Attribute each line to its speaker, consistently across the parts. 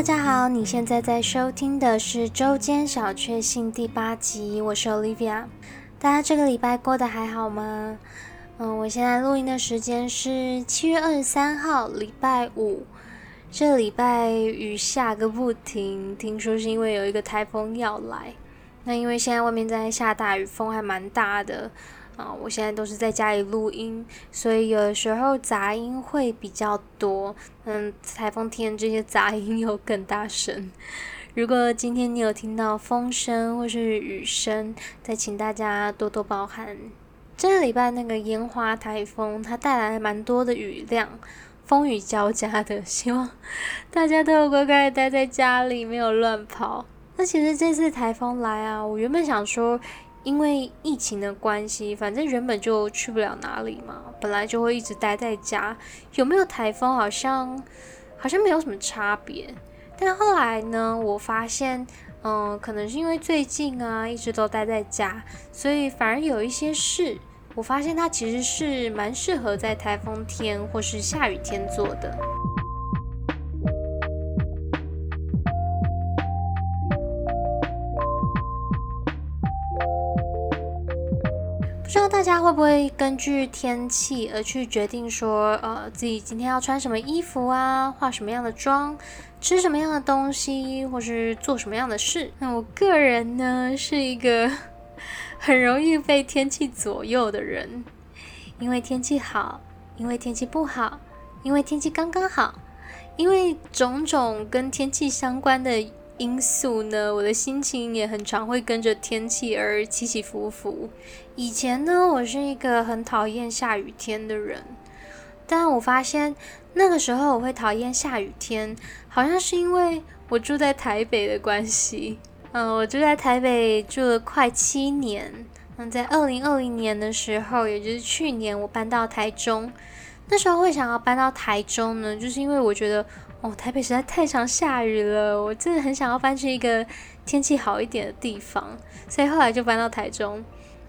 Speaker 1: 大家好，你现在在收听的是周间小确幸第八集，我是 Olivia。大家这个礼拜过得还好吗？嗯，我现在录音的时间是七月二十三号，礼拜五。这礼拜雨下个不停，听说是因为有一个台风要来。那因为现在外面在下大雨，风还蛮大的。啊，我现在都是在家里录音，所以有时候杂音会比较多。嗯，台风天这些杂音又更大声。如果今天你有听到风声或是雨声，再请大家多多包涵。这个礼拜那个烟花台风，它带来蛮多的雨量，风雨交加的。希望大家都有乖乖待在家里，没有乱跑。那其实这次台风来啊，我原本想说。因为疫情的关系，反正原本就去不了哪里嘛，本来就会一直待在家。有没有台风，好像好像没有什么差别。但后来呢，我发现，嗯，可能是因为最近啊，一直都待在家，所以反而有一些事，我发现它其实是蛮适合在台风天或是下雨天做的。不知道大家会不会根据天气而去决定说，呃，自己今天要穿什么衣服啊，化什么样的妆，吃什么样的东西，或是做什么样的事？那我个人呢，是一个 很容易被天气左右的人，因为天气好，因为天气不好，因为天气刚刚好，因为种种跟天气相关的。因素呢，我的心情也很常会跟着天气而起起伏伏。以前呢，我是一个很讨厌下雨天的人，但我发现那个时候我会讨厌下雨天，好像是因为我住在台北的关系。嗯，我住在台北住了快七年。嗯，在二零二零年的时候，也就是去年，我搬到台中。那时候会想要搬到台中呢，就是因为我觉得。哦，台北实在太常下雨了，我真的很想要搬去一个天气好一点的地方，所以后来就搬到台中。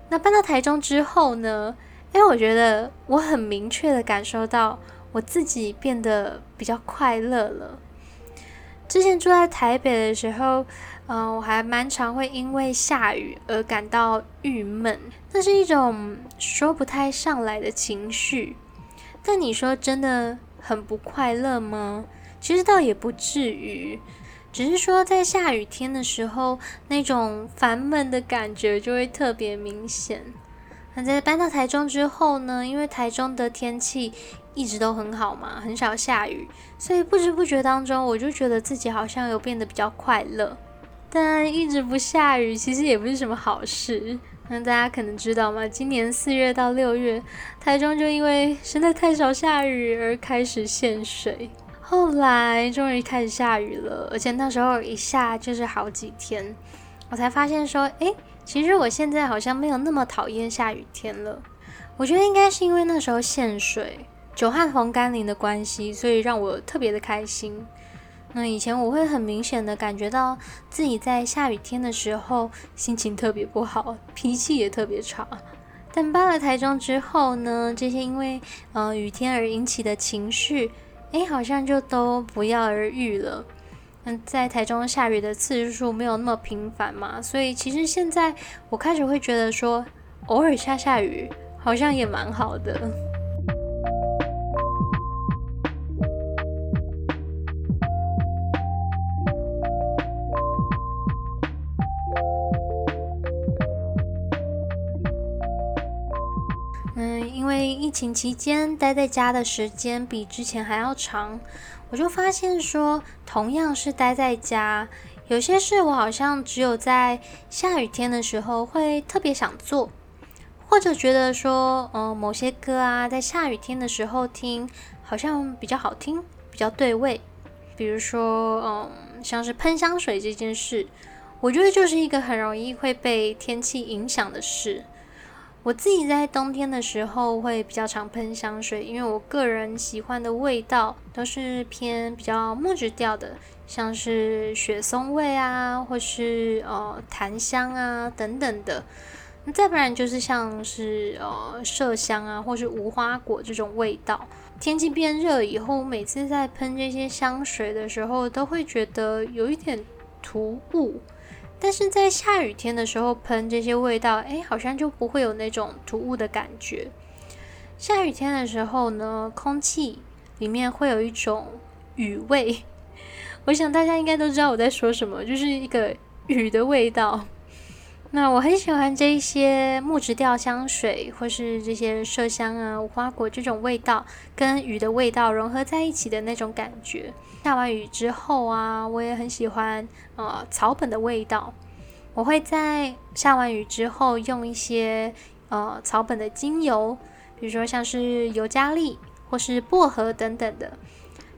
Speaker 1: 那搬到台中之后呢？因为我觉得我很明确的感受到我自己变得比较快乐了。之前住在台北的时候，嗯，我还蛮常会因为下雨而感到郁闷，那是一种说不太上来的情绪。但你说真的很不快乐吗？其实倒也不至于，只是说在下雨天的时候，那种烦闷的感觉就会特别明显。那在搬到台中之后呢，因为台中的天气一直都很好嘛，很少下雨，所以不知不觉当中，我就觉得自己好像有变得比较快乐。但一直不下雨，其实也不是什么好事。那大家可能知道吗？今年四月到六月，台中就因为实在太少下雨而开始限水。后来终于开始下雨了，而且那时候一下就是好几天，我才发现说，诶，其实我现在好像没有那么讨厌下雨天了。我觉得应该是因为那时候限水、久旱逢甘霖的关系，所以让我特别的开心。那以前我会很明显的感觉到自己在下雨天的时候心情特别不好，脾气也特别差。但搬了台中之后呢，这些因为呃雨天而引起的情绪。哎，好像就都不药而愈了。嗯，在台中下雨的次数没有那么频繁嘛，所以其实现在我开始会觉得说，偶尔下下雨好像也蛮好的。因为疫情期间待在家的时间比之前还要长，我就发现说，同样是待在家，有些事我好像只有在下雨天的时候会特别想做，或者觉得说，嗯，某些歌啊，在下雨天的时候听，好像比较好听，比较对味。比如说，嗯，像是喷香水这件事，我觉得就是一个很容易会被天气影响的事。我自己在冬天的时候会比较常喷香水，因为我个人喜欢的味道都是偏比较木质调的，像是雪松味啊，或是呃檀香啊等等的。那再不然就是像是呃麝香啊，或是无花果这种味道。天气变热以后，每次在喷这些香水的时候，都会觉得有一点突兀。但是在下雨天的时候喷这些味道，哎，好像就不会有那种突兀的感觉。下雨天的时候呢，空气里面会有一种雨味，我想大家应该都知道我在说什么，就是一个雨的味道。那我很喜欢这一些木质调香水，或是这些麝香啊、无花果这种味道，跟雨的味道融合在一起的那种感觉。下完雨之后啊，我也很喜欢呃草本的味道。我会在下完雨之后用一些呃草本的精油，比如说像是尤加利或是薄荷等等的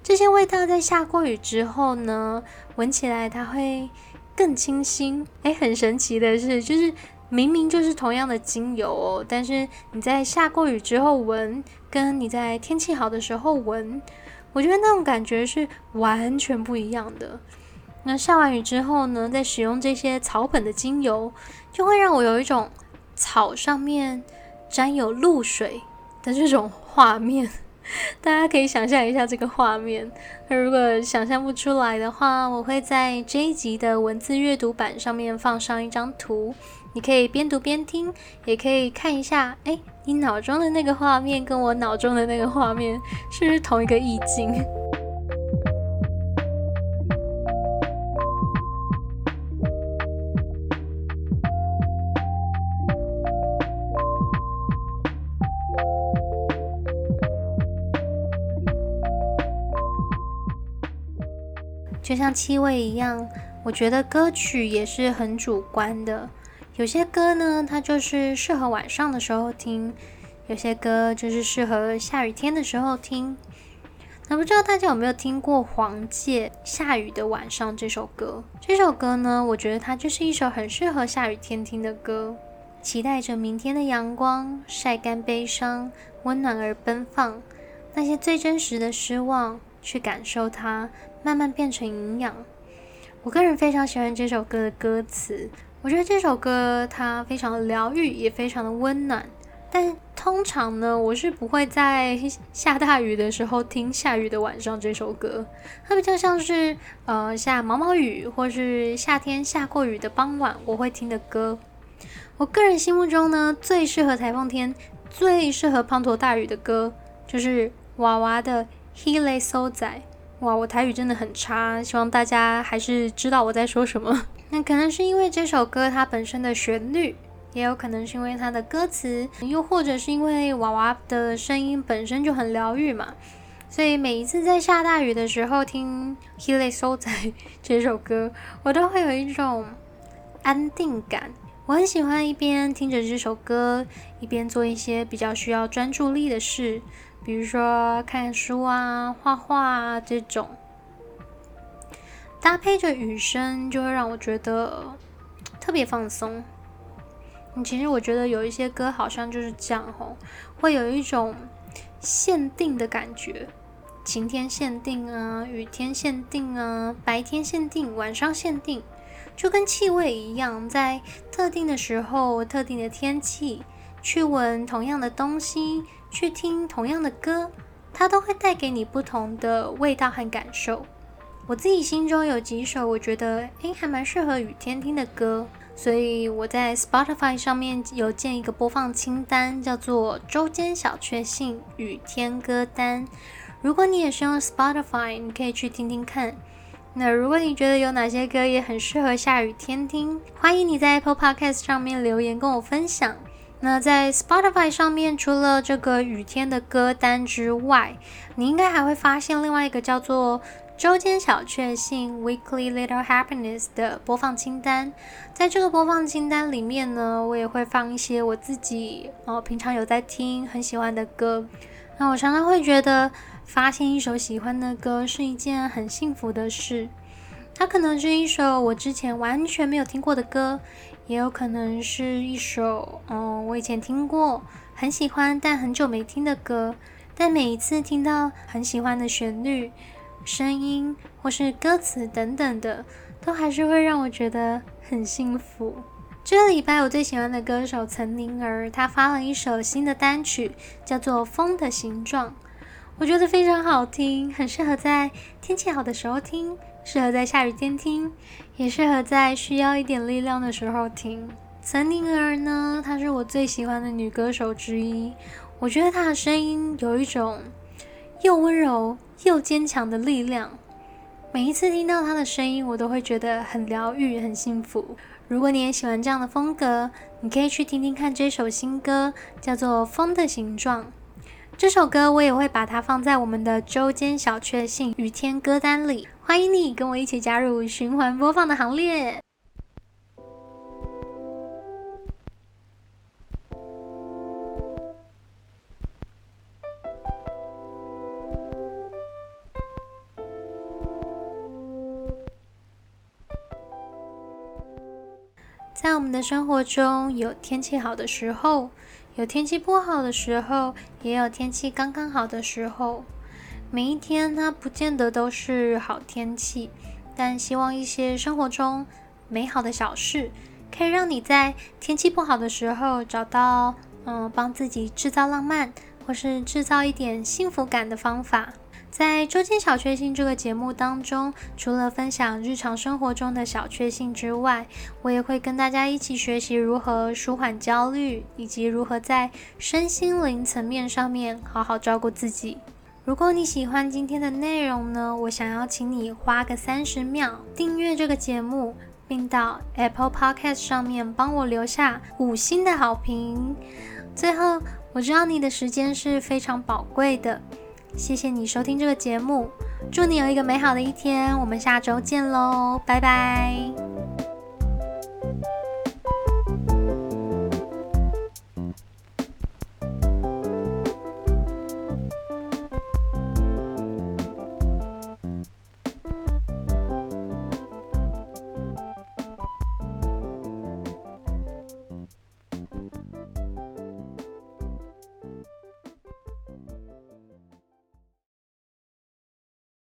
Speaker 1: 这些味道，在下过雨之后呢，闻起来它会更清新。诶，很神奇的是，就是明明就是同样的精油哦，但是你在下过雨之后闻，跟你在天气好的时候闻。我觉得那种感觉是完全不一样的。那下完雨之后呢，在使用这些草本的精油，就会让我有一种草上面沾有露水的这种画面。大家可以想象一下这个画面。那如果想象不出来的话，我会在这一集的文字阅读版上面放上一张图。你可以边读边听，也可以看一下，哎，你脑中的那个画面跟我脑中的那个画面是不是同一个意境？像气味一样，我觉得歌曲也是很主观的。有些歌呢，它就是适合晚上的时候听；有些歌就是适合下雨天的时候听。那不知道大家有没有听过黄玠《下雨的晚上》这首歌？这首歌呢，我觉得它就是一首很适合下雨天听的歌。期待着明天的阳光，晒干悲伤，温暖而奔放。那些最真实的失望，去感受它，慢慢变成营养。我个人非常喜欢这首歌的歌词。我觉得这首歌它非常的疗愈，也非常的温暖。但通常呢，我是不会在下大雨的时候听《下雨的晚上》这首歌。它比较像是呃下毛毛雨，或是夏天下过雨的傍晚，我会听的歌。我个人心目中呢，最适合台风天、最适合滂沱大雨的歌，就是娃娃的《He Lay So 仔》。哇，我台语真的很差，希望大家还是知道我在说什么。那可能是因为这首歌它本身的旋律，也有可能是因为它的歌词，又或者是因为娃娃的声音本身就很疗愈嘛。所以每一次在下大雨的时候听《He Lay So 仔 》这首歌，我都会有一种安定感。我很喜欢一边听着这首歌，一边做一些比较需要专注力的事，比如说看书啊、画画啊这种。搭配着雨声，就会让我觉得特别放松。其实我觉得有一些歌好像就是这样吼，会有一种限定的感觉，晴天限定啊，雨天限定啊，白天限定，晚上限定，就跟气味一样，在特定的时候、特定的天气，去闻同样的东西，去听同样的歌，它都会带给你不同的味道和感受。我自己心中有几首我觉得诶还蛮适合雨天听的歌，所以我在 Spotify 上面有建一个播放清单，叫做周间小确幸雨天歌单。如果你也是用 Spotify，你可以去听听看。那如果你觉得有哪些歌也很适合下雨天听，欢迎你在 Apple Podcast 上面留言跟我分享。那在 Spotify 上面，除了这个雨天的歌单之外，你应该还会发现另外一个叫做。周间小确幸 （Weekly Little Happiness） 的播放清单，在这个播放清单里面呢，我也会放一些我自己哦平常有在听、很喜欢的歌。那我常常会觉得，发现一首喜欢的歌是一件很幸福的事。它可能是一首我之前完全没有听过的歌，也有可能是一首嗯我以前听过、很喜欢但很久没听的歌。但每一次听到很喜欢的旋律，声音或是歌词等等的，都还是会让我觉得很幸福。这个礼拜我最喜欢的歌手岑宁儿，她发了一首新的单曲，叫做《风的形状》。我觉得非常好听，很适合在天气好的时候听，适合在下雨天听，也适合在需要一点力量的时候听。岑宁儿呢，她是我最喜欢的女歌手之一。我觉得她的声音有一种又温柔又坚强的力量。每一次听到她的声音，我都会觉得很疗愈、很幸福。如果你也喜欢这样的风格，你可以去听听看这首新歌，叫做《风的形状》。这首歌我也会把它放在我们的周间小确幸雨天歌单里。欢迎你跟我一起加入循环播放的行列。在我们的生活中，有天气好的时候，有天气不好的时候，也有天气刚刚好的时候。每一天它不见得都是好天气，但希望一些生活中美好的小事，可以让你在天气不好的时候找到嗯，帮自己制造浪漫，或是制造一点幸福感的方法。在周间小确幸这个节目当中，除了分享日常生活中的小确幸之外，我也会跟大家一起学习如何舒缓焦虑，以及如何在身心灵层面上面好好照顾自己。如果你喜欢今天的内容呢，我想要请你花个三十秒订阅这个节目，并到 Apple Podcast 上面帮我留下五星的好评。最后，我知道你的时间是非常宝贵的。谢谢你收听这个节目，祝你有一个美好的一天，我们下周见喽，拜拜。